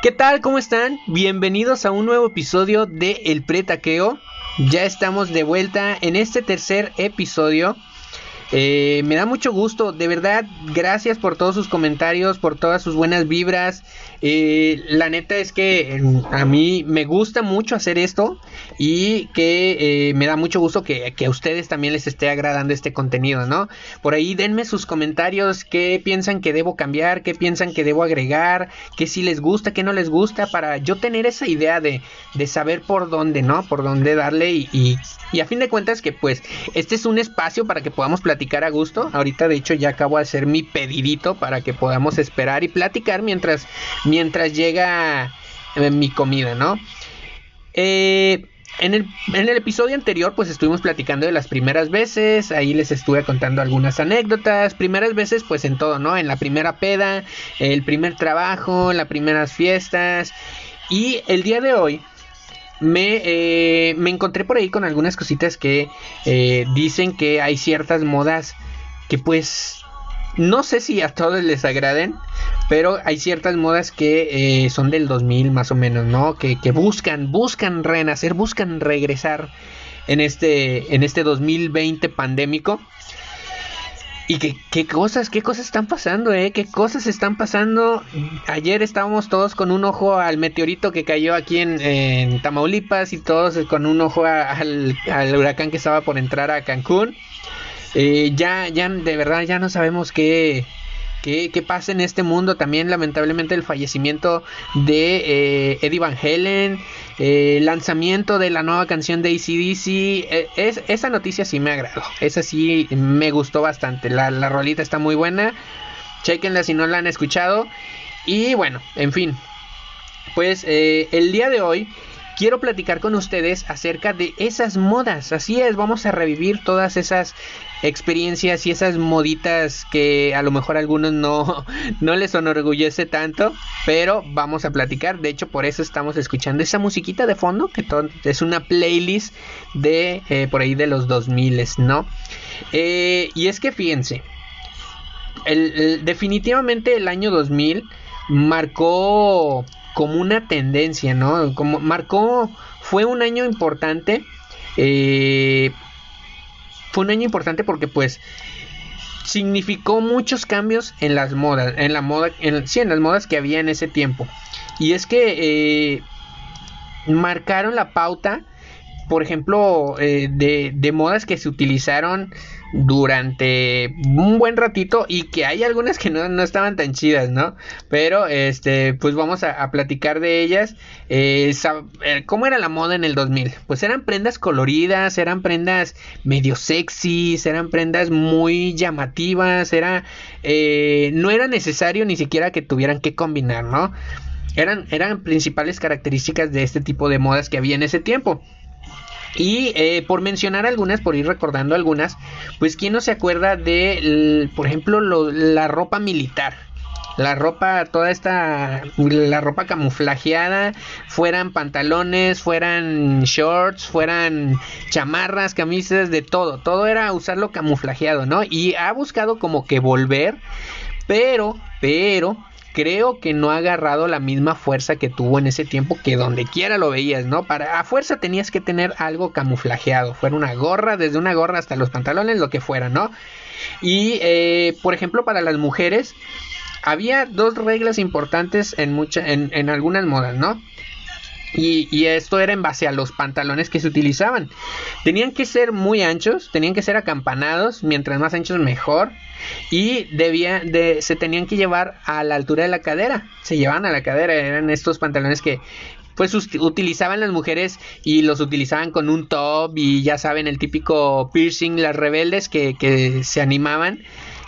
¿Qué tal? ¿Cómo están? Bienvenidos a un nuevo episodio de El Pretaqueo. Ya estamos de vuelta en este tercer episodio eh, me da mucho gusto, de verdad, gracias por todos sus comentarios, por todas sus buenas vibras. Eh, la neta es que em, a mí me gusta mucho hacer esto y que eh, me da mucho gusto que, a ustedes también les esté agradando este contenido, ¿no? Por ahí denme sus comentarios, qué piensan que debo cambiar, qué piensan que debo agregar, qué si les gusta, qué no les gusta, para yo tener esa idea de, de saber por dónde, ¿no? Por dónde darle y, y, y a fin de cuentas que pues este es un espacio para que podamos platicar a gusto. Ahorita de hecho ya acabo de hacer mi pedidito para que podamos esperar y platicar mientras, mientras llega eh, mi comida, ¿no? Eh, en el, en el, episodio anterior pues estuvimos platicando de las primeras veces, ahí les estuve contando algunas anécdotas, primeras veces pues en todo, ¿no? En la primera peda, el primer trabajo, las primeras fiestas y el día de hoy me, eh, me encontré por ahí con algunas cositas que eh, dicen que hay ciertas modas que pues no sé si a todos les agraden, pero hay ciertas modas que eh, son del 2000 más o menos, ¿no? Que, que, buscan, buscan renacer, buscan regresar en este, en este 2020 pandémico. Y qué, qué cosas, qué cosas están pasando, eh, qué cosas están pasando. Ayer estábamos todos con un ojo al meteorito que cayó aquí en, Tamaulipas y todos con un ojo al, huracán que estaba por entrar a Cancún. Eh, ya, ya, de verdad, ya no sabemos qué, qué, qué, pasa en este mundo. También, lamentablemente, el fallecimiento de eh, Eddie Van Halen. Eh, lanzamiento de la nueva canción de ACDC. Eh, es, esa noticia sí me agradó. Esa sí me gustó bastante. La, la rolita está muy buena. Chequenla si no la han escuchado. Y bueno, en fin. Pues el día de hoy quiero platicar con ustedes acerca de esas modas. Así es, vamos a revivir todas esas experiencias y esas moditas que a lo mejor a algunos no, no les enorgullece tanto, pero vamos a platicar. De hecho, por eso estamos escuchando esa musiquita de fondo, que es una playlist de eh, por ahí de los 2000, ¿no? Eh, y es que fíjense, definitivamente el año 2000 marcó como una tendencia, ¿no? Como marcó, fue un año importante. Eh, fue un año importante porque pues significó muchos cambios en las modas, en la moda, en, sí, en las modas que había en ese tiempo. Y es que eh, marcaron la pauta, por ejemplo, eh, de, de modas que se utilizaron durante un buen ratito y que hay algunas que no, estaban tan chidas, ¿no? Pero este, pues vamos a, platicar de ellas. Eh, eh, ¿Cómo era la moda en el 2000? Pues eran prendas coloridas, eran prendas medio sexys, eran prendas muy llamativas, era, eh, no era necesario ni siquiera que tuvieran que combinar, ¿no? Eran, eran principales características de este tipo de modas que había en ese tiempo. Y eh, por mencionar algunas, por ir recordando algunas, pues quién no se acuerda de, por ejemplo, la ropa militar. La ropa, toda esta, la ropa camuflajeada, fueran pantalones, fueran shorts, fueran chamarras, camisas, de todo. Todo era usarlo camuflajeado, ¿no? Y ha buscado como que volver, pero, pero, creo que no ha agarrado la misma fuerza que tuvo en ese tiempo que donde quiera lo veías, ¿no? Para a fuerza tenías que tener algo camuflajeado, fuera una gorra, desde una gorra hasta los pantalones, lo que fuera, ¿no? Y eh, por ejemplo para las mujeres había dos reglas importantes en, mucha, en, en algunas modas, ¿no? Y, esto era en base a los pantalones que se utilizaban. Tenían que ser muy anchos, tenían que ser acampanados, mientras más anchos mejor. Y debía de, se tenían que llevar a la altura de la cadera. Se llevaban a la cadera, eran estos pantalones que pues utilizaban las mujeres y los utilizaban con un top y ya saben el típico piercing, las rebeldes que, se animaban,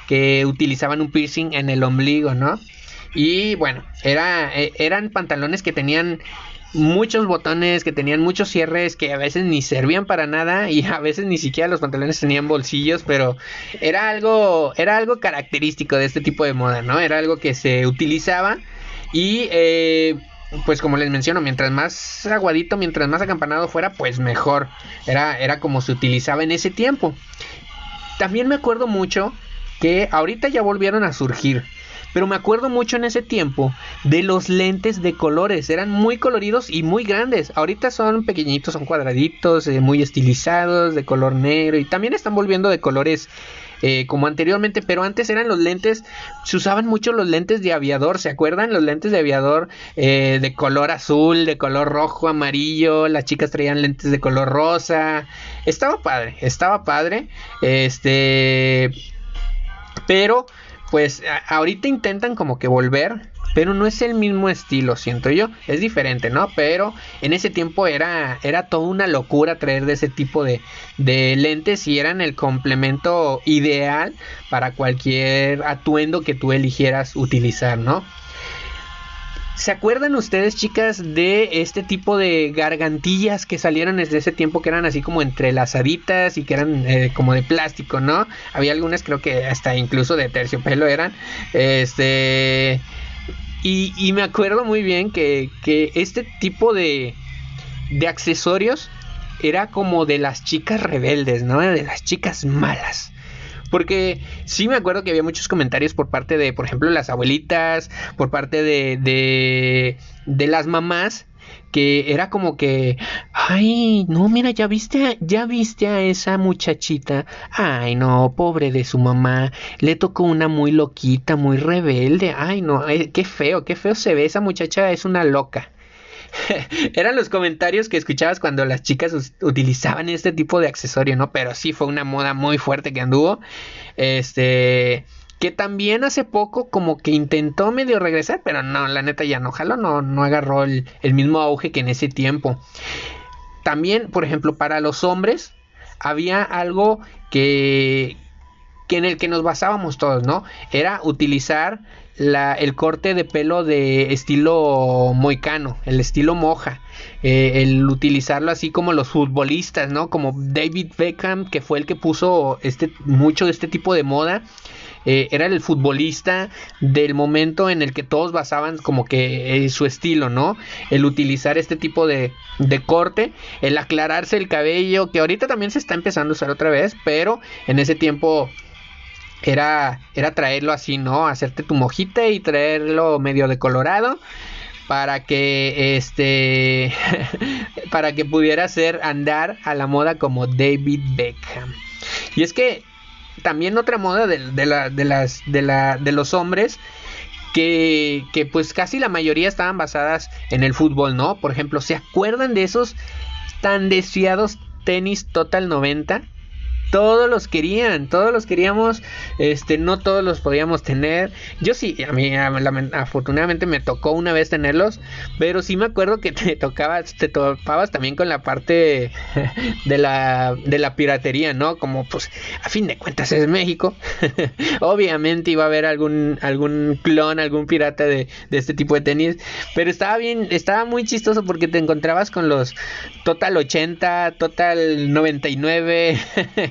que utilizaban un piercing en el ombligo, ¿no? Y bueno, e, eran pantalones que tenían muchos botones, que tenían muchos cierres que a veces ni servían para nada y a veces ni siquiera los pantalones tenían bolsillos, pero era algo, era algo característico de este tipo de moda, ¿no? Era algo que se utilizaba y eh, pues como les menciono, mientras más aguadito, mientras más acampanado fuera, pues mejor. Era, era como se utilizaba en ese tiempo. También me acuerdo mucho que ahorita ya volvieron a surgir Pero me acuerdo mucho en ese tiempo de los lentes de colores. Eran muy coloridos y muy grandes. Ahorita son pequeñitos, son cuadraditos, eh, muy estilizados, de color negro. Y también están volviendo de colores eh, como anteriormente, pero antes eran los lentes, se usaban mucho los lentes de aviador, ¿se acuerdan? Los lentes de aviador eh, de color azul, de color rojo, amarillo, las chicas traían lentes de color rosa, estaba padre, estaba padre, este, pero pues ahorita intentan como que volver pero no es el mismo estilo, siento yo, es diferente, ¿no? Pero en ese tiempo era, era toda una locura traer de ese tipo de, de lentes y eran el complemento ideal para cualquier atuendo que tú eligieras utilizar, ¿no? ¿Se acuerdan ustedes, chicas, de este tipo de gargantillas que salieron desde ese tiempo que eran así como entrelazaditas y que eran eh, como de plástico, ¿no? Había algunas, creo que hasta incluso de terciopelo eran. Este. Y, me acuerdo muy bien que, este tipo de, de accesorios era como de las chicas rebeldes, ¿no? De las chicas malas. Porque sí me acuerdo que había muchos comentarios por parte de, por ejemplo, las abuelitas, por parte de, de, las mamás, que era como que, ay, no, mira, ya viste, ya viste a esa muchachita, ay, no, pobre de su mamá, le tocó una muy loquita, muy rebelde, ay, no, eh, qué feo, qué feo se ve, esa muchacha es una loca. Eran los comentarios que escuchabas cuando las chicas utilizaban este tipo de accesorio, ¿no? Pero sí fue una moda muy fuerte que anduvo. Este que también hace poco como que intentó medio regresar, pero no, la neta ya no jaló, no, no agarró el, mismo auge que en ese tiempo. También, por ejemplo, para los hombres había algo que, que en el que nos basábamos todos, ¿no? Era utilizar el corte de pelo de estilo moicano, el estilo moja. Eh, el utilizarlo así como los futbolistas, ¿no? Como David Beckham, que fue el que puso este, mucho de este tipo de moda. Eh, era el futbolista del momento en el que todos basaban como que su estilo, ¿no? El utilizar este tipo de, de corte, el aclararse el cabello, que ahorita también se está empezando a usar otra vez, pero en ese tiempo era, era traerlo así, ¿no? Hacerte tu mojita y traerlo medio decolorado para que este para que pudiera ser andar a la moda como David Beckham. Y es que también otra moda de, la, de, las, de, la, de los hombres que, que, pues casi la mayoría estaban basadas en el fútbol, ¿no? Por ejemplo, ¿se acuerdan de esos tan deseados tenis Total 90? Todos los querían, todos los queríamos, este, no todos los podíamos tener. Yo sí, a mí afortunadamente me tocó una vez tenerlos, pero sí me acuerdo que te tocabas, te topabas también con la parte de la, de la piratería, ¿no? Como pues a fin de cuentas es México, obviamente iba a haber algún, algún clon, algún pirata de, de este tipo de tenis, pero estaba bien, estaba muy chistoso porque te encontrabas con los Total 80, Total 99,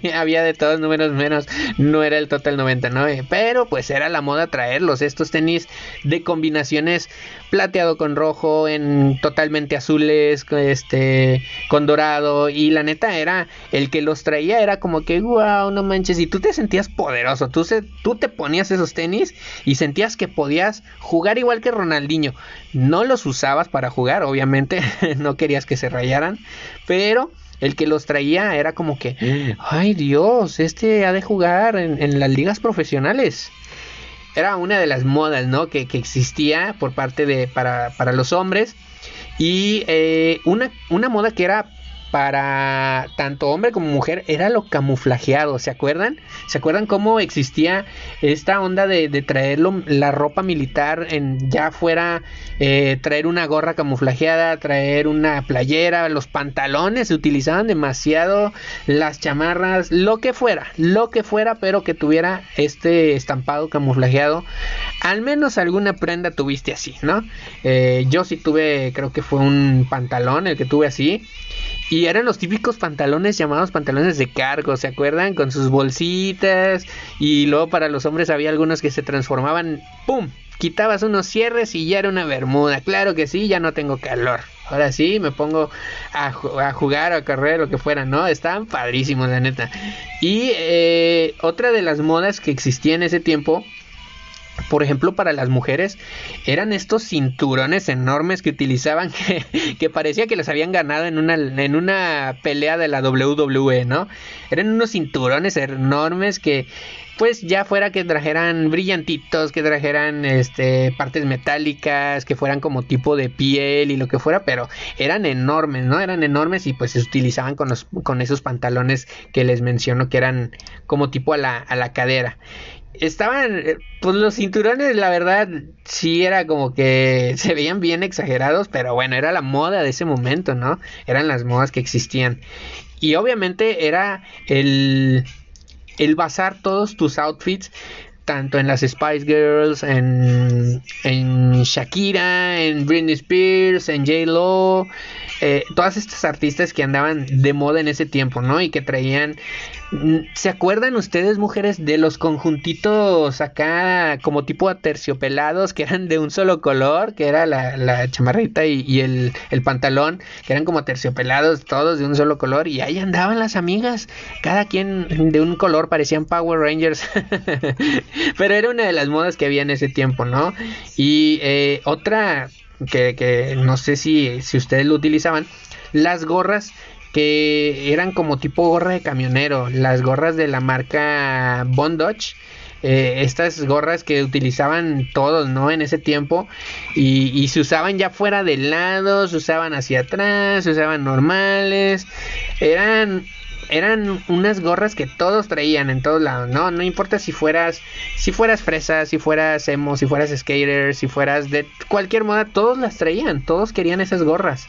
había de todos números menos, no era el total 99, pero pues era la moda traerlos, estos tenis de combinaciones plateado con rojo, en totalmente azules, este, con dorado, y la neta era, el que los traía era como que, wow, no manches, y tú te sentías poderoso, tú, se, tú te ponías esos tenis y sentías que podías jugar igual que Ronaldinho, no los usabas para jugar, obviamente, no querías que se rayaran, pero el que los traía era como que, ay Dios, este ha de jugar en, las ligas profesionales. Era una de las modas, ¿no? Que, existía por parte de, para, para los hombres. Y eh, una, una moda que era para tanto hombre como mujer era lo camuflajeado, ¿se acuerdan? ¿Se acuerdan cómo existía esta onda de, traerlo, la ropa militar en ya fuera eh, traer una gorra camuflajeada, traer una playera, los pantalones se utilizaban demasiado, las chamarras, lo que fuera, lo que fuera, pero que tuviera este estampado camuflajeado. Al menos alguna prenda tuviste así, ¿no? Eh, yo sí tuve, creo que fue un pantalón el que tuve así. Eran los típicos pantalones llamados pantalones de cargo, ¿se acuerdan? Con sus bolsitas. Y luego para los hombres había algunos que se transformaban, ¡pum! Quitabas unos cierres y ya era una bermuda. Claro que sí, ya no tengo calor. Ahora sí, me pongo a, jugar o a correr, lo que fuera, ¿no? Estaban padrísimos, la neta. Y eh, otra de las modas que existía en ese tiempo por ejemplo, para las mujeres, eran estos cinturones enormes que utilizaban que, parecía que los habían ganado en una, en una pelea de la WWE, ¿no? Eran unos cinturones enormes que pues ya fuera que trajeran brillantitos, que trajeran este partes metálicas, que fueran como tipo de piel y lo que fuera, pero eran enormes, ¿no? Eran enormes y pues se utilizaban con los con esos pantalones que les menciono que eran como tipo a la, a la cadera estaban, pues los cinturones, la verdad, sí era como que se veían bien exagerados, pero bueno, era la moda de ese momento, ¿no? Eran las modas que existían. Y obviamente era el, el basar todos tus outfits tanto en las Spice Girls, en, en Shakira, en Britney Spears, en J. Eh, todas estas artistas que andaban de moda en ese tiempo, ¿no? Y que traían ¿Se acuerdan ustedes, mujeres, de los conjuntitos acá como tipo aterciopelados que eran de un solo color, que era la, chamarrita y, el, pantalón, que eran como aterciopelados todos de un solo color y ahí andaban las amigas, cada quien de un color, parecían Power Rangers, pero era una de las modas que había en ese tiempo, ¿no? Y eh, otra que, no sé si, si ustedes lo utilizaban, las gorras que eran como tipo gorra de camionero, las gorras de la marca Bondage. Eh, estas gorras que utilizaban todos, ¿no? En ese tiempo y, y, se usaban ya fuera del lado, se usaban hacia atrás, se usaban normales, eran eran unas gorras que todos traían en todos lados, ¿no? No importa si fueras, si fueras fresa, si fueras emo, si fueras skater, si fueras de cualquier moda, todos las traían, todos querían esas gorras.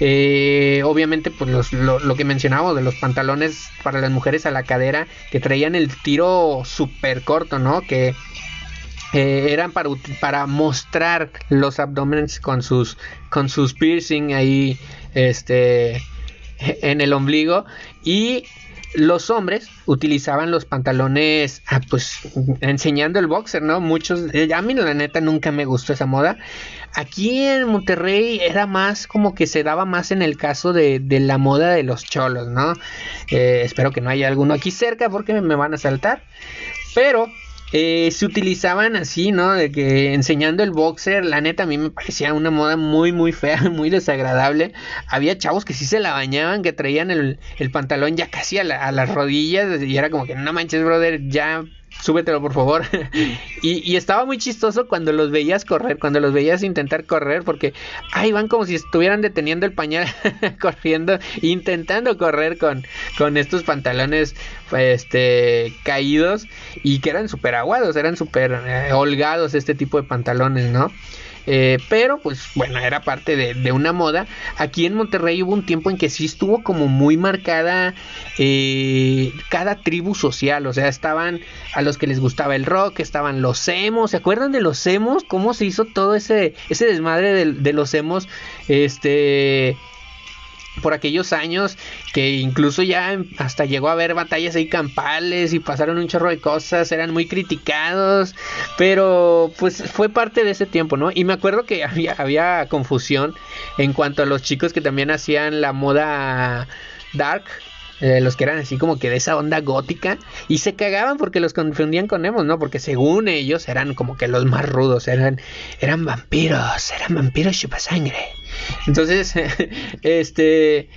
Eh, obviamente, pues lo, que mencionaba de los pantalones para las mujeres a la cadera que traían el tiro súper corto, ¿no? Que eh, eran para, para mostrar los abdomenes con sus, con sus piercing ahí, este, en el ombligo y los hombres utilizaban los pantalones, ah, pues enseñando el boxer, ¿no? Muchos, eh, a mí la neta nunca me gustó esa moda. Aquí en Monterrey era más como que se daba más en el caso de, de la moda de los cholos, ¿no? Eh, espero que no haya alguno aquí cerca porque me van a saltar. Pero eh, se utilizaban así, ¿no? De que enseñando el boxer, la neta a mí me parecía una moda muy, muy fea, muy desagradable. Había chavos que sí se la bañaban, que traían el, pantalón ya casi a, a, las rodillas y era como que no manches, brother, ya súbetelo por favor. y, estaba muy chistoso cuando los veías correr, cuando los veías intentar correr, porque ahí van como si estuvieran deteniendo el pañal, corriendo, intentando correr con, con estos pantalones este, caídos y que eran súper aguados, eran súper eh, holgados este tipo de pantalones, ¿no? Eh, pero pues bueno, era parte de, una moda. Aquí en Monterrey hubo un tiempo en que sí estuvo como muy marcada eh, cada tribu social. O sea, estaban a los que les gustaba el rock, estaban los emos. ¿Se acuerdan de los emos? ¿Cómo se hizo todo ese, desmadre de, de los emos? Este por aquellos años que incluso ya hasta llegó a haber batallas ahí campales y pasaron un chorro de cosas, eran muy criticados, pero pues fue parte de ese tiempo, ¿no? Y me acuerdo que había, había confusión en cuanto a los chicos que también hacían la moda dark, eh, los que eran así como que de esa onda gótica y se cagaban porque los confundían con emos, ¿no? Porque según ellos eran como que los más rudos, eran eran vampiros, eran vampiros chupasangre. Entonces, este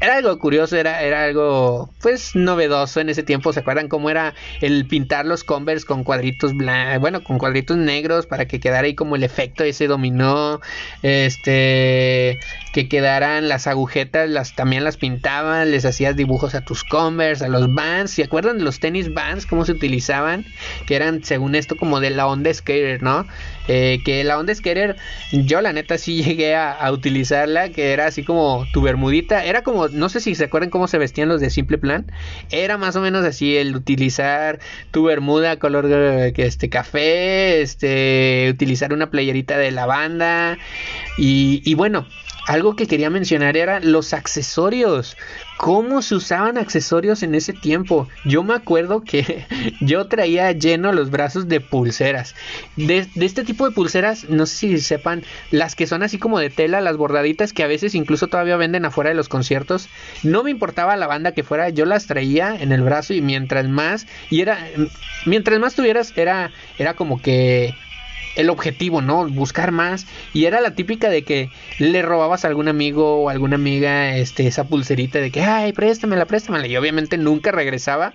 era algo curioso, era, era algo pues novedoso en ese tiempo. ¿Se acuerdan cómo era el pintar los Converse con cuadritos blancos, bueno, con cuadritos negros para que quedara ahí como el efecto ese dominó? Este, que quedaran las agujetas, las también las pintaban, les hacías dibujos a tus Converse, a los Vans. ¿Se acuerdan de los tenis Vans cómo se utilizaban? Que eran según esto como de la onda skater, ¿no? Eh, que la onda skater, yo la neta sí llegué a, utilizarla, que era así como tu bermudita, era como no sé si se acuerdan cómo se vestían los de Simple Plan, era más o menos así el utilizar tu bermuda color este café, este utilizar una playerita de lavanda. Y bueno, algo que quería mencionar era los accesorios. ¿Cómo se usaban accesorios en ese tiempo? Yo me acuerdo que yo traía lleno los brazos de pulseras. De, este tipo de pulseras, no sé si sepan, las que son así como de tela, las bordaditas que a veces incluso todavía venden afuera de los conciertos. No me importaba la banda que fuera, yo las traía en el brazo y mientras más, y era, mientras más tuvieras, era, era como que el objetivo, ¿no? Buscar más. Y era la típica de que le robabas a algún amigo o alguna amiga este, esa pulserita de que, ay, préstamela, préstamela. Y obviamente nunca regresaba.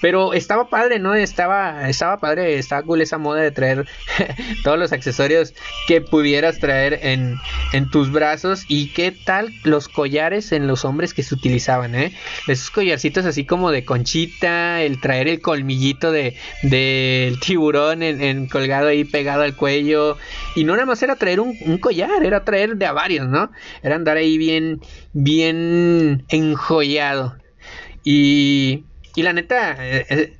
Pero estaba padre, ¿no? Estaba, estaba padre, estaba cool esa moda de traer todos los accesorios que pudieras traer en, en, tus brazos. Y qué tal los collares en los hombres que se utilizaban, ¿eh? Esos collarcitos así como de conchita, el traer el colmillito de del tiburón en, colgado ahí pegado al cuello. Y no nada más era traer un, un collar, era traer de a varios, ¿no? Era andar ahí bien, bien enjollado. Y y la neta, eh, eh,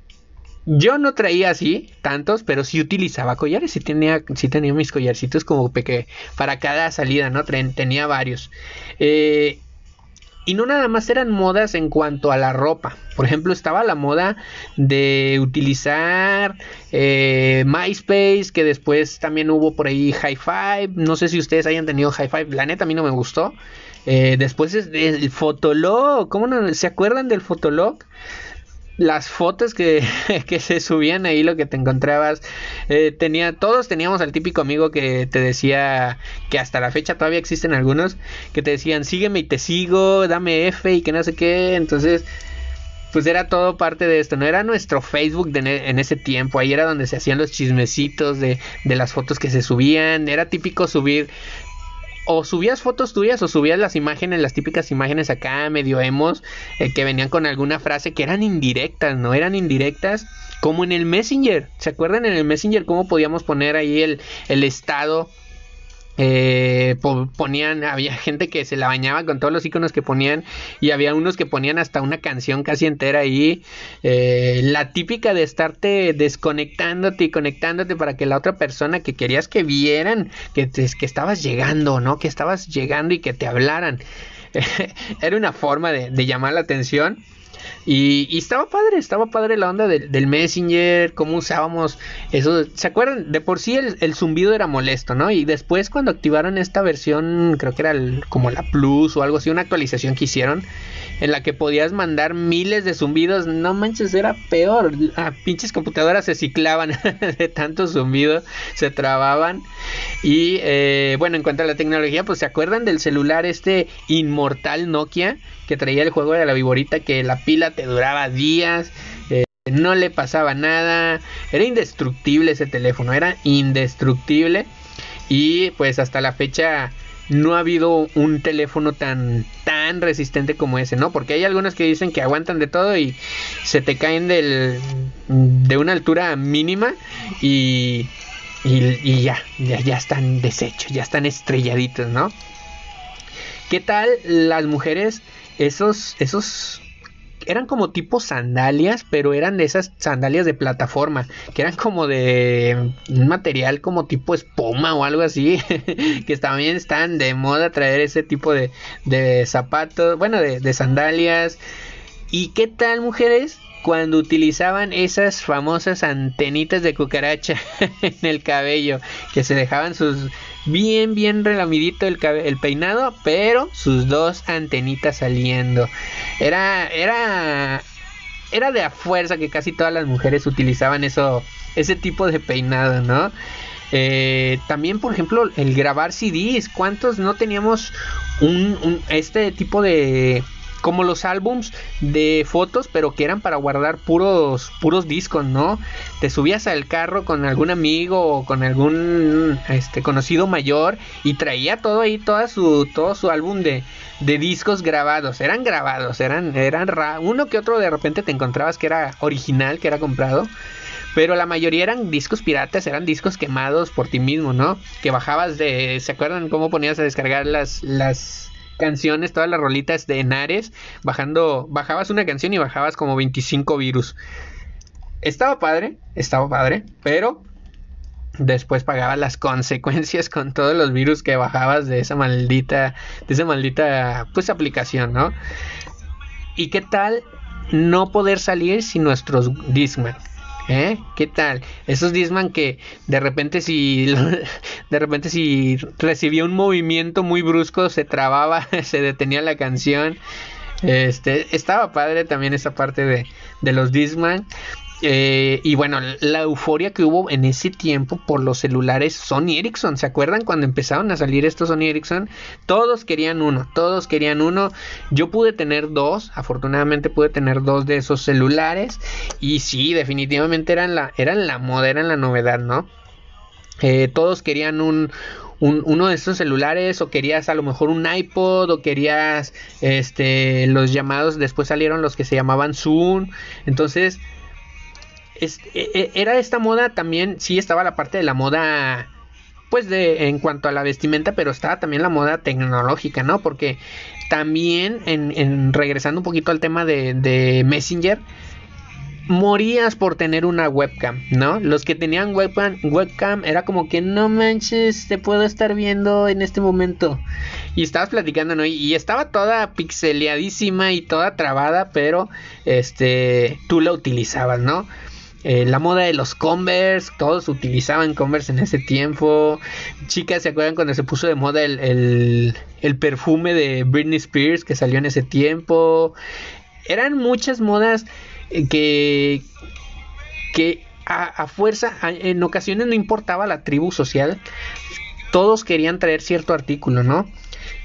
yo no traía así tantos, pero sí utilizaba collares. Sí tenía, sí tenía mis collarcitos como que para cada salida, ¿no? tenía varios. Eh, y no nada más eran modas en cuanto a la ropa. Por ejemplo, estaba la moda de utilizar MySpace, que después también hubo por ahí High Five. No sé si ustedes hayan tenido High Five. La neta a mí no me gustó. después el Fotolog. ¿Cómo no? ¿Se acuerdan del Fotolog? Las fotos que, que, se subían ahí, lo que te encontrabas, eh, tenía, todos teníamos al típico amigo que te decía, que hasta la fecha todavía existen algunos, que te decían, sígueme y te sigo, dame F y que no sé qué, entonces, pues era todo parte de esto, no era nuestro Facebook en ese tiempo, ahí era donde se hacían los chismecitos de, de las fotos que se subían, era típico subir o subías fotos tuyas o subías las imágenes, las típicas imágenes acá medio emos, eh, que venían con alguna frase que eran indirectas, ¿no? Eran indirectas como en el Messenger. ¿Se acuerdan en el Messenger cómo podíamos poner ahí el, el estado eh, ponían, había gente que se la bañaba con todos los iconos que ponían y había unos que ponían hasta una canción casi entera ahí. Eh, la típica de estarte desconectándote y conectándote para que la otra persona que querías que vieran que, que estabas llegando, ¿no? Que estabas llegando y que te hablaran. Era una forma de, de llamar la atención. Y, estaba padre, estaba padre la onda del, Messenger, cómo usábamos eso. ¿Se acuerdan? De por sí el, zumbido era molesto, ¿no? Y después cuando activaron esta versión, creo que era como la Plus o algo así, una actualización que hicieron, en la que podías mandar miles de zumbidos, no manches, era peor. Ah, pinches computadoras se ciclaban de tanto zumbido, se trababan. Y eh, bueno, en cuanto a la tecnología, pues se acuerdan del celular este inmortal Nokia que traía el juego de la viborita que la pila te duraba días, eh, no le pasaba nada, era indestructible ese teléfono, era indestructible y pues hasta la fecha no ha habido un teléfono tan tan resistente como ese, ¿no? Porque hay algunos que dicen que aguantan de todo y se te caen del, de una altura mínima y, y, ya, ya, ya están deshechos, ya están estrelladitos, ¿no? ¿Qué tal las mujeres esos, esos eran como tipo sandalias, pero eran de esas sandalias de plataforma, que eran como de un material como tipo espuma o algo así, que también están de moda traer ese tipo de, de zapatos, bueno, de, de sandalias. ¿Y qué tal, mujeres? cuando utilizaban esas famosas antenitas de cucaracha en el cabello, que se dejaban sus bien, bien relamidito el, peinado, pero sus dos antenitas saliendo. Era, era, era de a fuerza que casi todas las mujeres utilizaban eso, ese tipo de peinado, ¿no? Eh, también, por ejemplo, el grabar CDs. ¿Cuántos no teníamos un este tipo de como los álbums de fotos, pero que eran para guardar puros puros discos, ¿no? Te subías al carro con algún amigo o con algún este conocido mayor y traía todo ahí toda su todo su álbum de, de discos grabados, eran grabados, eran eran uno que otro de repente te encontrabas que era original, que era comprado. Pero la mayoría eran discos piratas, eran discos quemados por ti mismo, ¿no? Que bajabas de... ¿Se acuerdan cómo ponías a descargar las, las canciones, todas las rolitas de Enares, bajando, bajabas una canción y bajabas como 25 virus. Estaba padre, estaba padre, pero después pagabas las consecuencias con todos los virus que bajabas de esa maldita, de esa maldita, pues aplicación, ¿no? ¿Y qué tal no poder salir sin nuestros Discman? ¿Eh? ¿Qué tal? Esos Disman que de repente si de repente si recibía un movimiento muy brusco se trababa, se detenía la canción. Este, estaba padre también esa parte de, de los Disman. Eh, y bueno, la euforia que hubo en ese tiempo por los celulares Sony Ericsson. ¿Se acuerdan cuando empezaron a salir estos Sony Ericsson? Todos querían uno, todos querían uno. Yo pude tener dos, afortunadamente pude tener dos de esos celulares. Y sí, definitivamente eran la, eran la moda, eran la novedad, ¿no? Eh, todos querían un, uno de estos celulares o querías a lo mejor un iPod o querías este los llamados después salieron los que se llamaban Zoom entonces e, e, era esta moda también, sí estaba la parte de la moda, pues de en cuanto a la vestimenta, pero estaba también la moda tecnológica, ¿no? Porque también, en, regresando un poquito al tema de, Messenger, morías por tener una webcam, ¿no? Los que tenían webcam, webcam era como que no manches, te puedo estar viendo en este momento. Y estabas platicando, ¿no? Y, estaba toda pixeleadísima y toda trabada, pero este tú la utilizabas, ¿no? Eh, la moda de los Converse, todos utilizaban Converse en ese tiempo. Chicas, ¿se acuerdan cuando se puso de moda el, perfume de Britney Spears que salió en ese tiempo? Eran muchas modas eh, que, que a, a fuerza, en ocasiones no importaba la tribu social, todos querían traer cierto artículo, ¿no?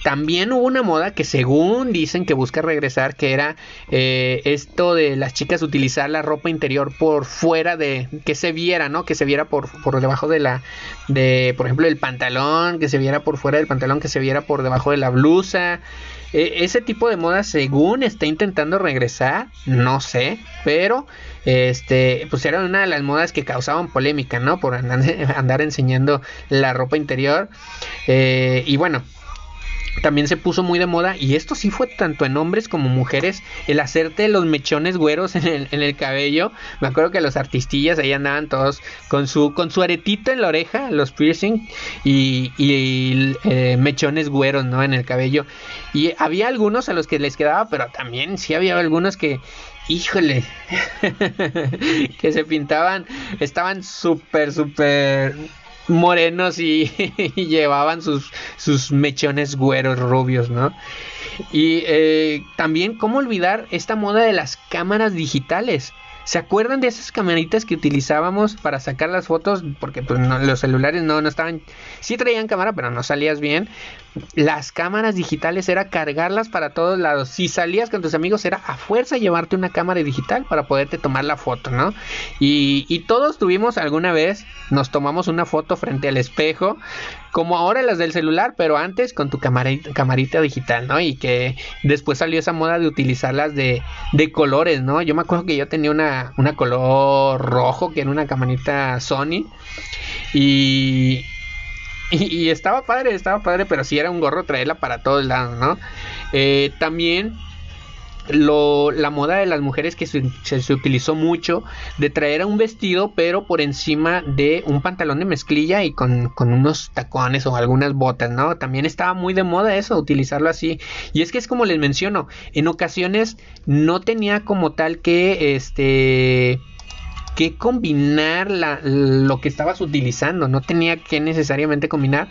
También hubo una moda que según dicen que busca regresar, que era eh, esto de las chicas utilizar la ropa interior por fuera de que se viera, ¿no? Que se viera por, por debajo de la, de, por ejemplo, el pantalón, que se viera por fuera del pantalón, que se viera por debajo de la blusa. E, ese tipo de moda, según está intentando regresar, no sé, pero este, pues era una de las modas que causaban polémica, ¿no? Por andar, enseñando la ropa interior. Eh, y bueno, también se puso muy de moda y esto sí fue tanto en hombres como mujeres el hacerte los mechones güeros en el, en el cabello. Me acuerdo que los artistillas ahí andaban todos con su con su aretito en la oreja los piercing y, y eh, mechones güeros no en el cabello. Y había algunos a los que les quedaba pero también sí había algunos que híjole que se pintaban estaban súper súper morenos y, llevaban sus, sus mechones güeros rubios, ¿no? Y eh, también, ¿cómo olvidar esta moda de las cámaras digitales? ¿Se acuerdan de esas camaritas que utilizábamos para sacar las fotos? Porque pues, los celulares no, no estaban... Sí traían cámara, pero no salías bien. Las cámaras digitales era cargarlas para todos lados. Si salías con tus amigos era a fuerza llevarte una cámara digital para poderte tomar la foto, ¿no? Y, y todos tuvimos alguna vez, nos tomamos una foto frente al espejo como ahora las del celular, pero antes con tu camarita, digital, ¿no? Y que después salió esa moda de utilizarlas de, de colores, ¿no? Yo me acuerdo que yo tenía una, una color rojo, que era una camarita Sony, y, y, estaba padre, estaba padre, pero sí era un gorro traerla para todos lados, ¿no? Eh, también la moda de las mujeres que se, utilizó mucho de traer a un vestido pero por encima de un pantalón de mezclilla y con, con, unos tacones o algunas botas, ¿no? También estaba muy de moda eso, utilizarlo así. Y es que es como les menciono, en ocasiones no tenía como tal que este que combinar la, lo que estabas utilizando, no tenía que necesariamente combinar,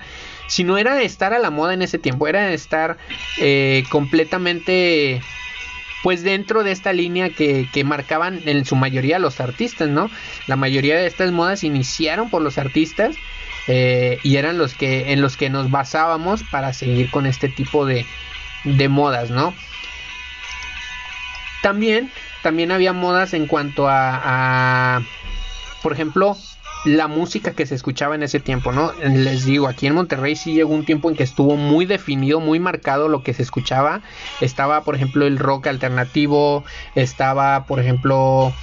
sino era de estar a la moda en ese tiempo, era de estar eh, completamente pues dentro de esta línea que, marcaban en su mayoría los artistas, ¿no? La mayoría de estas modas iniciaron por los artistas eh, y eran los que en los que nos basábamos para seguir con este tipo de, de modas, ¿no? También, también había modas en cuanto a por ejemplo, la música que se escuchaba en ese tiempo, ¿no? Les digo, aquí en Monterrey sí llegó un tiempo en que estuvo muy definido, muy marcado lo que se escuchaba. Estaba, por ejemplo, el rock alternativo, estaba, por ejemplo,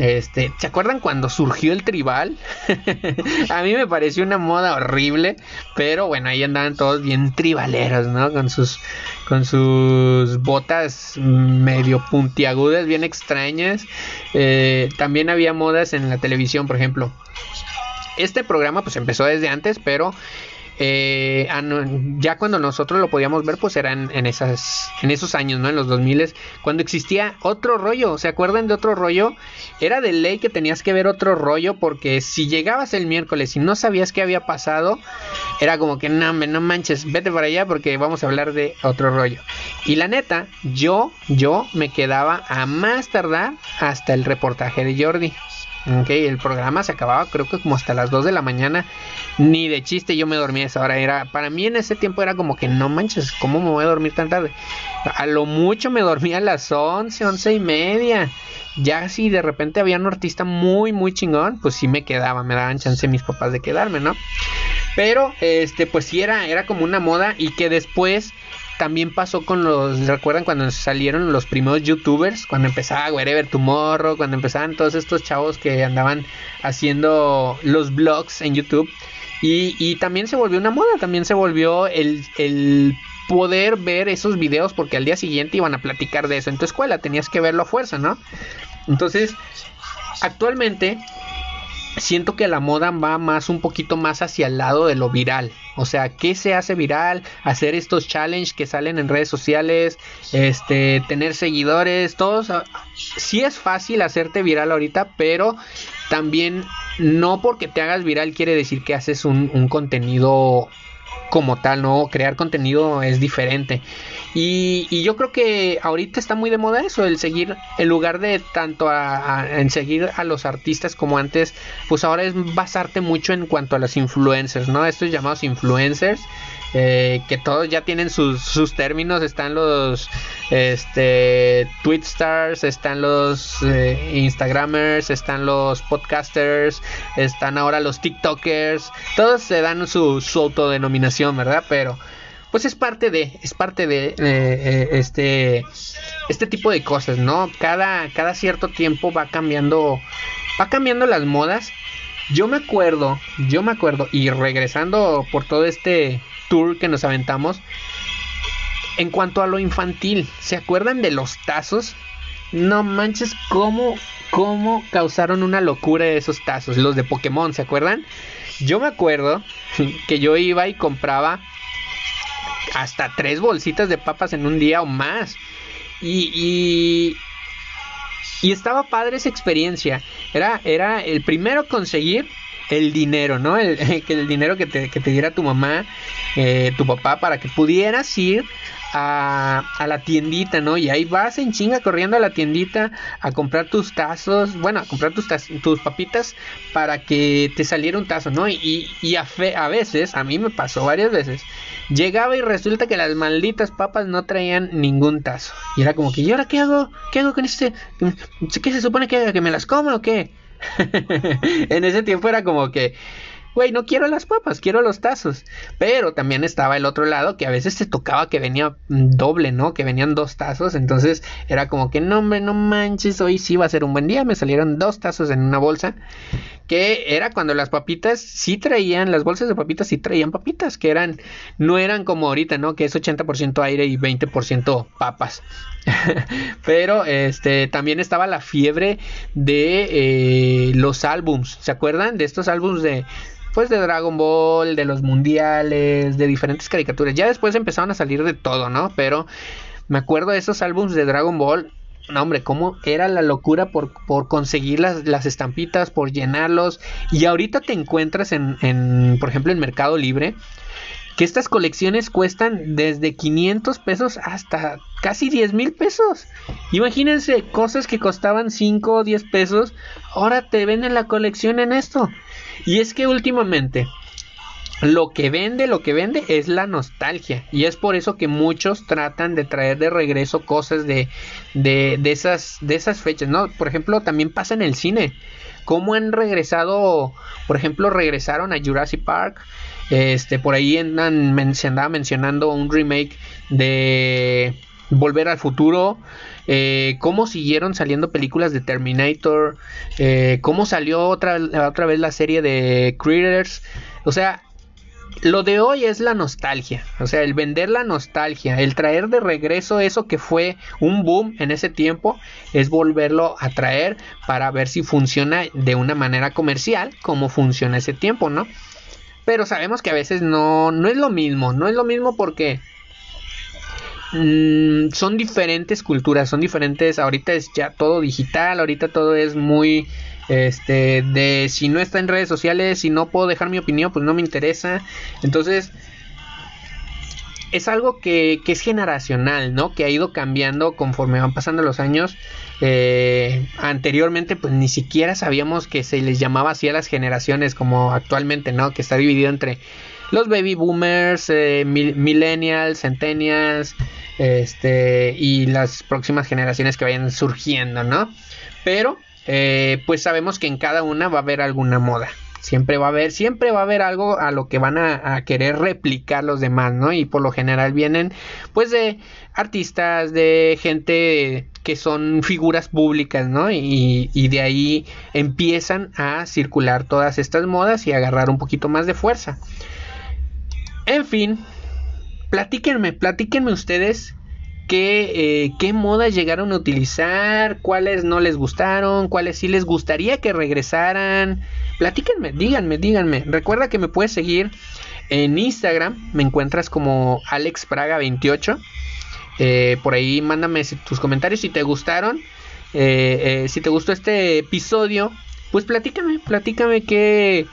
este, ¿se acuerdan cuando surgió el tribal? a mí me pareció una moda horrible, pero bueno, ahí andaban todos bien tribaleros, ¿no? Con sus con sus botas medio puntiagudas, bien extrañas. Eh, también había modas en la televisión, por ejemplo este programa pues empezó desde antes, pero eh, ya cuando nosotros lo podíamos ver, pues eran en, esas, en esos años, ¿no? En los 2000, cuando existía otro rollo. ¿Se acuerdan de otro rollo? Era de ley que tenías que ver otro rollo porque si llegabas el miércoles y no sabías qué había pasado, era como que no, no manches, vete para allá porque vamos a hablar de otro rollo. Y la neta, yo, yo me quedaba a más tardar hasta el reportaje de Jordi. Ok, el programa se acababa creo que como hasta las 2 de la mañana. Ni de chiste yo me dormía esa hora. Era, para mí en ese tiempo era como que no manches, ¿cómo me voy a dormir tan tarde? A lo mucho me dormía a las 11, 11 y media. Ya si de repente había un artista muy, muy chingón, pues sí me quedaba, me daban chance mis papás de quedarme, ¿no? Pero, este, pues sí era, era como una moda y que después también pasó con los, ¿recuerdan cuando salieron los primeros youtubers? Cuando empezaba Wherever Tomorrow, cuando empezaban todos estos chavos que andaban haciendo los vlogs en YouTube. Y, también se volvió una moda, también se volvió el, el poder ver esos videos porque al día siguiente iban a platicar de eso en tu escuela, tenías que verlo a fuerza, ¿no? Entonces, actualmente siento que la moda va más un poquito más hacia el lado de lo viral. O sea, ¿qué se hace viral? Hacer estos challenges que salen en redes sociales, este, tener seguidores, todos. Sí es fácil hacerte viral ahorita, pero también no porque te hagas viral quiere decir que haces un, un contenido como tal, ¿no? Crear contenido es diferente. Y, yo creo que ahorita está muy de moda eso, el seguir, en lugar de tanto a, en seguir a los artistas como antes, pues ahora es basarte mucho en cuanto a los influencers, ¿no? Estos llamados influencers. Eh, que todos ya tienen sus, sus términos, están los este, Twitstars, están los eh, Instagramers, están los podcasters, están ahora los TikTokers, todos se dan su, su autodenominación, ¿verdad? Pero pues es parte de, es parte de eh, eh, este, este tipo de cosas, ¿no? Cada, cada cierto tiempo va cambiando, va cambiando las modas. Yo me acuerdo, yo me acuerdo, y regresando por todo este tour que nos aventamos, en cuanto a lo infantil, ¿se acuerdan de los tazos? No manches, cómo, cómo causaron una locura esos tazos, los de Pokémon, ¿se acuerdan? Yo me acuerdo que yo iba y compraba hasta tres bolsitas de papas en un día o más. Y, y, estaba padre esa experiencia. Era, era el primero conseguir el dinero, ¿no? El, el dinero que te, que te diera tu mamá, eh, tu papá, para que pudieras ir a, a, la tiendita, ¿no? Y ahí vas en chinga corriendo a la tiendita a comprar tus tazos, bueno, a comprar tus, tus papitas para que te saliera un tazo, ¿no? Y, y a, fe, a veces, a mí me pasó varias veces, llegaba y resulta que las malditas papas no traían ningún tazo. Y era como que, ¿y ahora qué hago? ¿Qué hago con este? ¿Qué se supone que? ¿Que me las como o qué? en ese tiempo era como que güey, no quiero las papas, quiero los tazos. Pero también estaba el otro lado que a veces te tocaba que venía doble, ¿no? Que venían dos tazos. Entonces era como que, no, hombre, no manches, hoy sí va a ser un buen día. Me salieron dos tazos en una bolsa. Que era cuando las papitas sí traían, las bolsas de papitas sí traían papitas, que eran, no eran como ahorita, ¿no? Que es 80% aire y 20% papas. Pero este también estaba la fiebre de eh, los álbums. ¿Se acuerdan de estos álbums de pues de Dragon Ball, de los mundiales, de diferentes caricaturas. Ya después empezaron a salir de todo, ¿no? Pero me acuerdo de esos álbumes de Dragon Ball. No, hombre, cómo era la locura por, por conseguir las, las, estampitas, por llenarlos. Y ahorita te encuentras en, en, por ejemplo, en Mercado Libre, que estas colecciones cuestan desde 500 pesos hasta casi 10 mil pesos. Imagínense, cosas que costaban 5 o 10 pesos, ahora te venden la colección en esto. Y es que últimamente lo que vende, lo que vende es la nostalgia. Y es por eso que muchos tratan de traer de regreso cosas de, de, de, esas, de esas fechas, ¿no? Por ejemplo, también pasa en el cine. ¿Cómo han regresado? Por ejemplo, regresaron a Jurassic Park. Este, por ahí se andaba mencionando un remake de Volver al Futuro. Eh, cómo siguieron saliendo películas de Terminator, eh, cómo salió otra, otra vez la serie de Critters. O sea, lo de hoy es la nostalgia, o sea, el vender la nostalgia, el traer de regreso eso que fue un boom en ese tiempo, es volverlo a traer para ver si funciona de una manera comercial, como funciona ese tiempo, ¿no? Pero sabemos que a veces no, no es lo mismo, no es lo mismo porque mm, son diferentes culturas, son diferentes, ahorita es ya todo digital, ahorita todo es muy este, de si no está en redes sociales, si no puedo dejar mi opinión, pues no me interesa. Entonces, es algo que, que es generacional, ¿no? Que ha ido cambiando conforme van pasando los años. Eh, anteriormente, pues ni siquiera sabíamos que se les llamaba así a las generaciones como actualmente, ¿no? Que está dividido entre los baby boomers, eh, millennials, centennials, este, y las próximas generaciones que vayan surgiendo, ¿no? Pero eh, pues sabemos que en cada una va a haber alguna moda. Siempre va a haber, siempre va a haber algo a lo que van a, querer replicar los demás, ¿no? Y por lo general vienen, pues, de artistas, de gente que son figuras públicas, ¿no? Y, y de ahí empiezan a circular todas estas modas y agarrar un poquito más de fuerza. En fin, platíquenme, platíquenme ustedes qué, eh, qué modas llegaron a utilizar, cuáles no les gustaron, cuáles sí les gustaría que regresaran. Platíquenme, díganme, díganme. Recuerda que me puedes seguir en Instagram, me encuentras como AlexPraga28. Eh, por ahí mándame tus comentarios si te gustaron. Eh, si te gustó este episodio, pues platícame, platícame qué,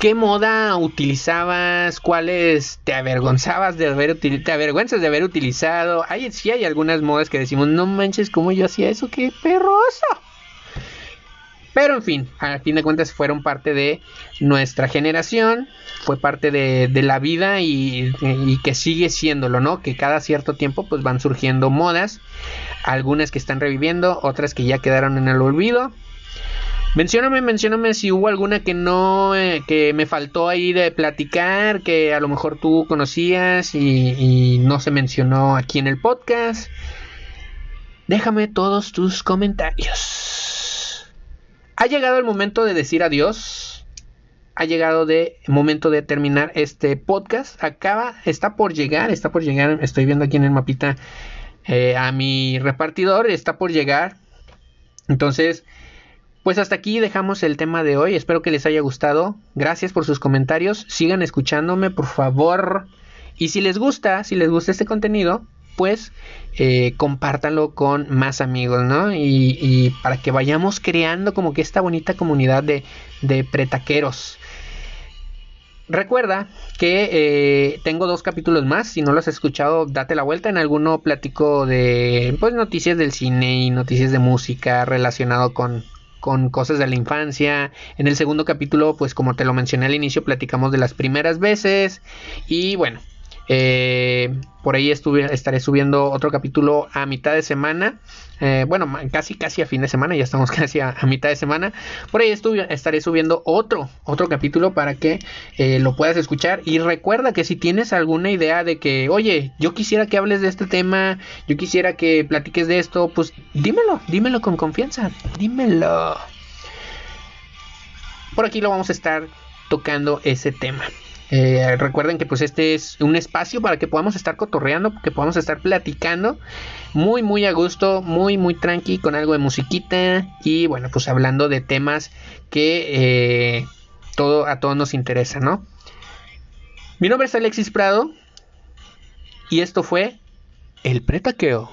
¿Qué moda utilizabas? ¿Cuáles te avergonzabas de haber utilizado? ¿Te avergüenzas de haber utilizado? Sí hay algunas modas que decimos, no manches, ¿cómo yo hacía eso? ¡Qué perroso! Pero en fin, a fin de cuentas fueron parte de nuestra generación, fue parte de, la vida y, y, que sigue siéndolo, ¿no? Que cada cierto tiempo pues van surgiendo modas, algunas que están reviviendo, otras que ya quedaron en el olvido, Mencióname, mencióname si hubo alguna que no, eh, que me faltó ahí de platicar, que a lo mejor tú conocías y, no se mencionó aquí en el podcast. Déjame todos tus comentarios. Ha llegado el momento de decir adiós. Ha llegado el momento de terminar este podcast. Acaba, está por llegar, está por llegar. Estoy viendo aquí en el mapita eh, a mi repartidor. Está por llegar. Entonces, pues hasta aquí dejamos el tema de hoy. Espero que les haya gustado. Gracias por sus comentarios. Sigan escuchándome, por favor. Y si les gusta, si les gusta este contenido, pues eh, compártanlo con más amigos, ¿no? Y, para que vayamos creando como que esta bonita comunidad de, de pretaqueros. Recuerda que eh, tengo dos capítulos más. Si no los has escuchado, date la vuelta. En alguno platico de pues, noticias del cine y noticias de música relacionado con, con cosas de la infancia. En el segundo capítulo, pues como te lo mencioné al inicio, platicamos de las primeras veces. Y bueno, eh, por ahí estuve, estaré subiendo otro capítulo a mitad de semana. Eh, bueno, casi casi a fin de semana, ya estamos casi a, mitad de semana. Por ahí estaré subiendo otro, otro capítulo para que eh, lo puedas escuchar. Y recuerda que si tienes alguna idea de que, oye, yo quisiera que hables de este tema, yo quisiera que platiques de esto, pues dímelo, dímelo con confianza, dímelo. Por aquí lo vamos a estar tocando ese tema. Eh, recuerden que pues este es un espacio para que podamos estar cotorreando, que podamos estar platicando muy muy a gusto, muy muy tranqui con algo de musiquita y bueno pues hablando de temas que eh, todo a todos nos interesa, ¿no? Mi nombre es Alexis Prado y esto fue El Pretaqueo.